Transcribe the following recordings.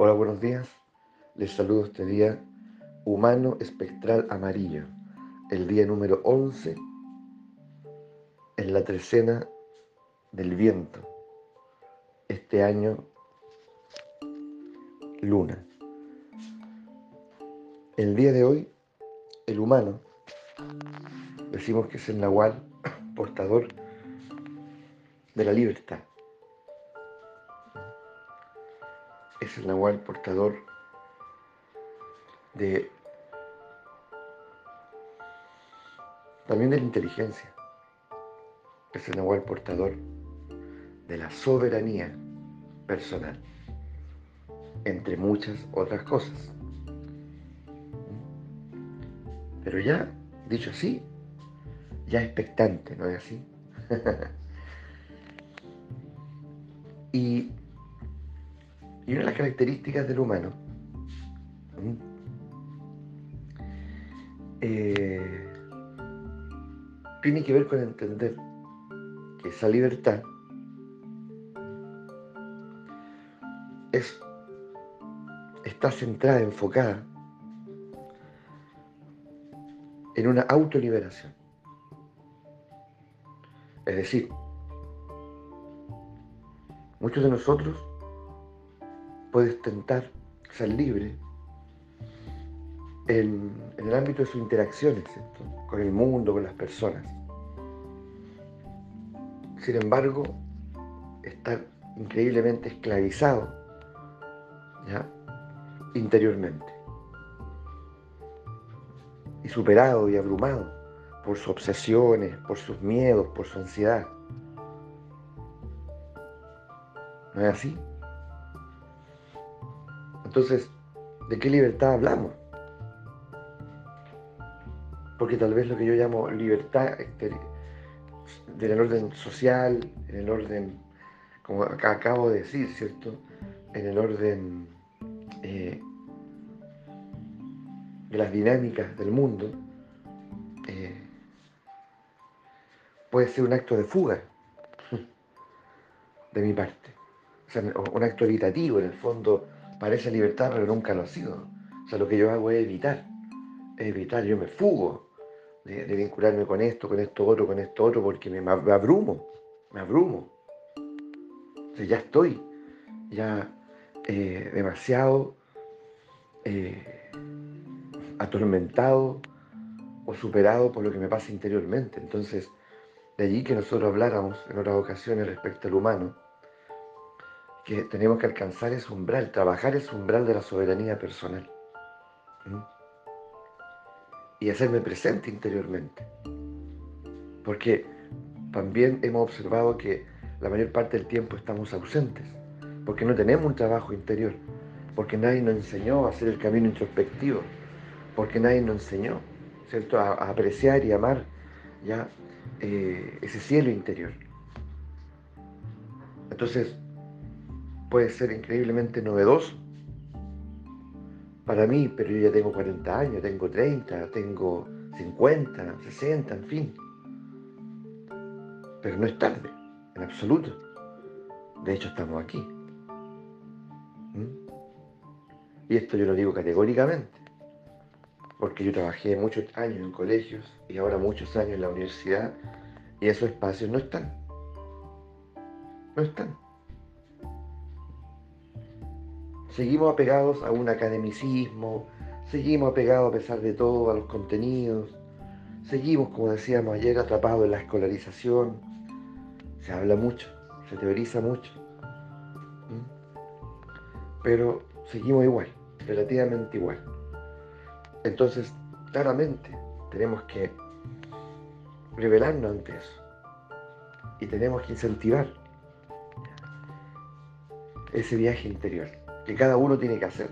Hola, buenos días. Les saludo este día humano espectral amarillo, el día número 11 en la trecena del viento. Este año, luna. El día de hoy, el humano, decimos que es el nahual portador de la libertad. Es el nahual portador de también de la inteligencia. Es el nahual portador de la soberanía personal, entre muchas otras cosas. Pero ya, dicho así, ya expectante, ¿no es así? y y una de las características del humano eh, tiene que ver con entender que esa libertad es, está centrada, enfocada en una autoliberación. Es decir, muchos de nosotros puedes tentar ser libre en, el ámbito de sus interacciones con el mundo, con las personas. Sin embargo, estar increíblemente esclavizado interiormente y superado y abrumado por sus obsesiones, por sus miedos, por su ansiedad. ¿No es así? Entonces, ¿de qué libertad hablamos? Porque tal vez lo que yo llamo libertad en el orden social, en el orden, como acabo de decir, ¿cierto? En el orden eh, de las dinámicas del mundo, eh, puede ser un acto de fuga de mi parte. O sea, un acto evitativo, en el fondo, parece libertad, pero nunca lo ha sido. O sea, lo que yo hago es evitar, evitar, yo me fugo de, vincularme con esto, con esto otro, con esto otro, porque me, abrumo, me abrumo. O sea, ya estoy, ya eh, demasiado eh, atormentado o superado por lo que me pasa interiormente. Entonces, de allí que nosotros habláramos en otras ocasiones respecto al humano, que tenemos que alcanzar ese umbral, trabajar ese umbral de la soberanía personal. Y hacerme presente interiormente. Porque también hemos observado que la mayor parte del tiempo estamos ausentes, porque no tenemos un trabajo interior, porque nadie nos enseñó a hacer el camino introspectivo, porque nadie nos enseñó, ¿cierto?, a, apreciar y amar ya eh, ese cielo interior. Entonces, puede ser increíblemente novedoso para mí, pero yo ya tengo 40 años, tengo 30, tengo 50, 60, en fin. Pero no es tarde, en absoluto. De hecho, estamos aquí. ¿Mm? Y esto yo lo digo categóricamente, porque yo trabajé muchos años en colegios y ahora muchos años en la universidad y esos espacios no están. No están. Seguimos apegados a un academicismo, seguimos apegados a pesar de todo a los contenidos, seguimos, como decíamos ayer, atrapados en la escolarización, se habla mucho, se teoriza mucho, pero seguimos igual, relativamente igual. Entonces, claramente, tenemos que revelarnos ante eso. Y tenemos que incentivar ese viaje interior que cada uno tiene que hacer.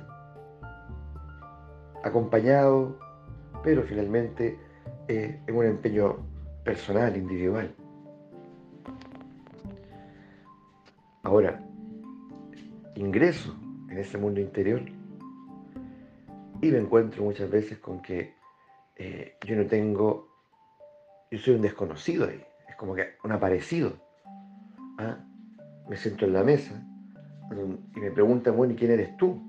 Acompañado, pero finalmente eh, en un empeño personal, individual. Ahora, ingreso en ese mundo interior y me encuentro muchas veces con que eh, yo no tengo, yo soy un desconocido ahí, es como que un aparecido. ¿ah? Me siento en la mesa y me preguntan, bueno, ¿y quién eres tú?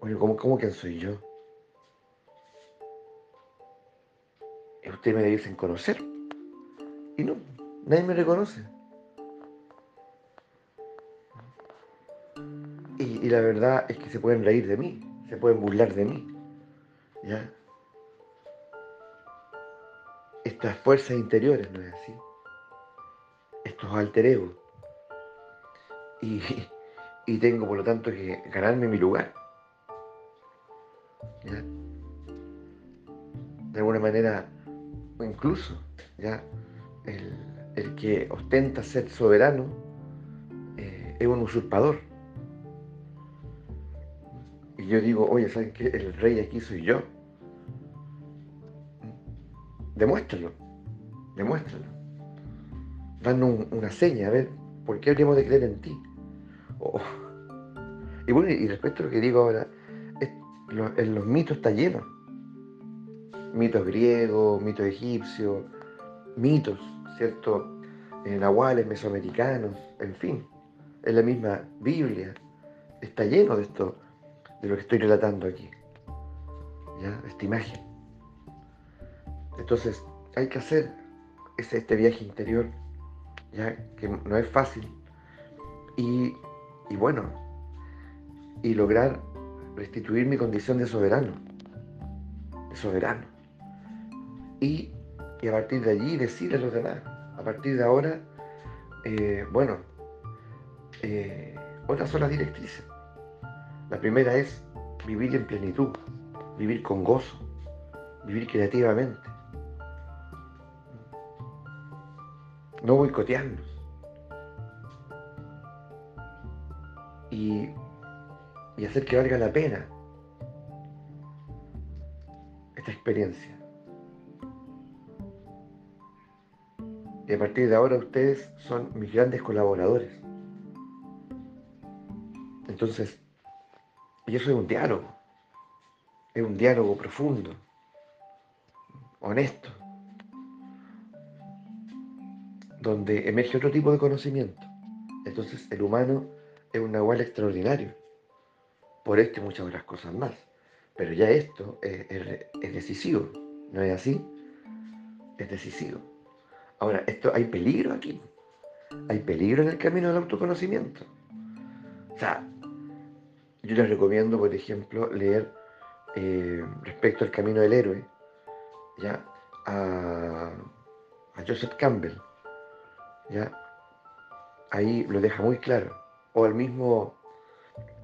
Oye, ¿cómo, cómo quién soy yo? Y ustedes me dicen conocer. Y no, nadie me reconoce. Y, la verdad es que se pueden reír de mí, se pueden burlar de mí. ¿Ya? Estas fuerzas interiores, ¿no es así? Estos alter ego. Y, y tengo por lo tanto que ganarme mi lugar. De alguna manera, incluso, ¿ya? El, el que ostenta ser soberano eh, es un usurpador. Y yo digo, oye, ¿saben qué? El rey aquí soy yo. Demuéstralo, demuéstralo. Danos una seña, a ver, ¿por qué habríamos de creer en ti? Oh. Y bueno, y respecto a lo que digo ahora, en los mitos está lleno. Mitos griegos, mitos egipcios, mitos, ¿cierto? En nahuales, mesoamericanos, en fin. Es la misma Biblia. Está lleno de esto, de lo que estoy relatando aquí. ¿Ya? Esta imagen. Entonces, hay que hacer este viaje interior, ya que no es fácil. Y, y bueno, y lograr restituir mi condición de soberano. De soberano. Y, y a partir de allí decirle a los demás, a partir de ahora, eh, bueno, eh, otras son las directrices. La primera es vivir en plenitud, vivir con gozo, vivir creativamente. No boicotearnos. Y, y hacer que valga la pena esta experiencia. Y a partir de ahora ustedes son mis grandes colaboradores. Entonces, y eso es un diálogo. Es un diálogo profundo, honesto, donde emerge otro tipo de conocimiento. Entonces el humano es un nahual extraordinario, por esto y muchas otras cosas más. Pero ya esto es, decisivo, ¿no es así? Es decisivo. Ahora, esto hay peligro aquí. Hay peligro en el camino del autoconocimiento. O sea, yo les recomiendo, por ejemplo, leer eh, respecto al camino del héroe, ¿ya? A, Joseph Campbell, ¿ya? Ahí lo deja muy claro. O al mismo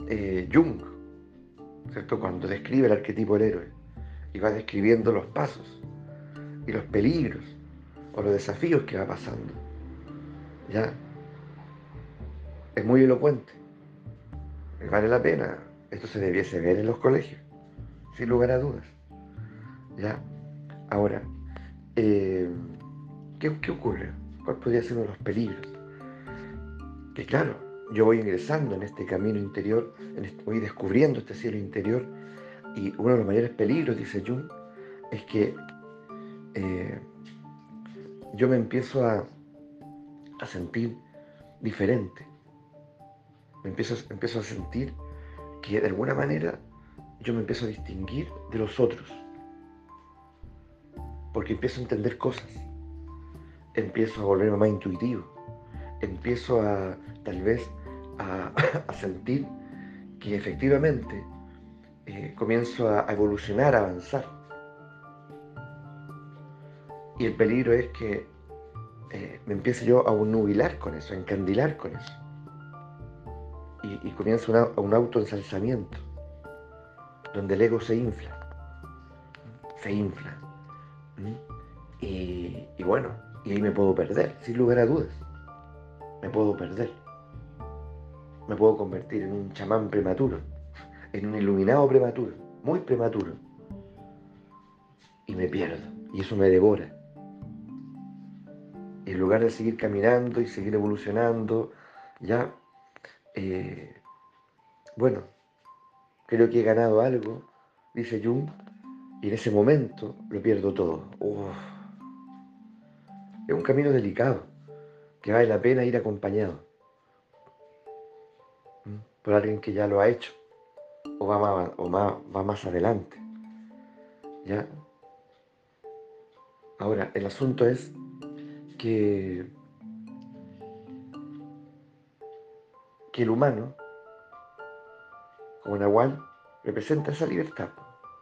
eh, Jung, ¿cierto? Cuando describe el arquetipo del héroe y va describiendo los pasos y los peligros o los desafíos que va pasando. ¿Ya? Es muy elocuente. Vale la pena. Esto se debiese ver en los colegios, sin lugar a dudas. ¿Ya? Ahora, eh, ¿qué, ¿qué ocurre? ¿Cuál podría ser uno de los peligros? Que claro, yo voy ingresando en este camino interior, este, voy descubriendo este cielo interior, y uno de los mayores peligros, dice Jung, es que eh, yo me empiezo a, a sentir diferente. Me empiezo, empiezo a sentir que de alguna manera yo me empiezo a distinguir de los otros. Porque empiezo a entender cosas. Empiezo a volverme más intuitivo. Empiezo a tal vez a, sentir que efectivamente eh, comienzo a, evolucionar, a avanzar. Y el peligro es que eh, me empiece yo a nubilar con eso, a encandilar con eso. Y, y comienza una, un autoensalzamiento, donde el ego se infla, se infla. Y, y, bueno, y ahí me puedo perder, sin lugar a dudas. Me puedo perder. Me puedo convertir en un chamán prematuro, en un iluminado prematuro, muy prematuro. Y me pierdo, y eso me devora en lugar de seguir caminando y seguir evolucionando, ya, eh, bueno, creo que he ganado algo, dice Jung, y en ese momento lo pierdo todo. Uf. Es un camino delicado, que vale la pena ir acompañado por alguien que ya lo ha hecho, o va más, adelante. ¿Ya? Ahora, el asunto es que, que el humano, como Nahual, representa esa libertad,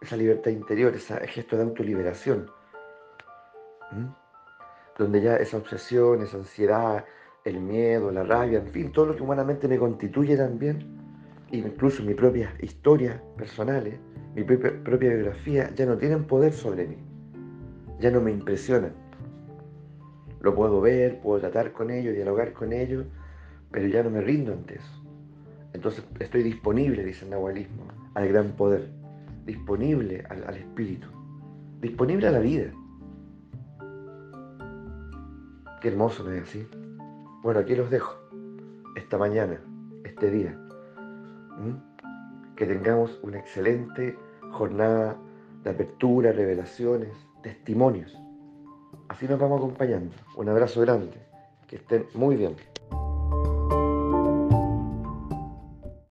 esa libertad interior, ese gesto de autoliberación, donde ya esa obsesión, esa ansiedad, el miedo, la rabia, en fin, todo lo que humanamente me constituye también, incluso mi propia historia personales, mi propia, propia biografía, ya no tienen poder sobre mí, ya no me impresionan. Lo puedo ver, puedo tratar con ellos, dialogar con ellos, pero ya no me rindo ante eso. Entonces estoy disponible, dice el nahualismo, al gran poder, disponible al espíritu, disponible a la vida. Qué hermoso, ¿no es así? Bueno, aquí los dejo, esta mañana, este día. Que tengamos una excelente jornada de apertura, revelaciones, testimonios. Así nos vamos acompañando. Un abrazo grande. Que estén muy bien.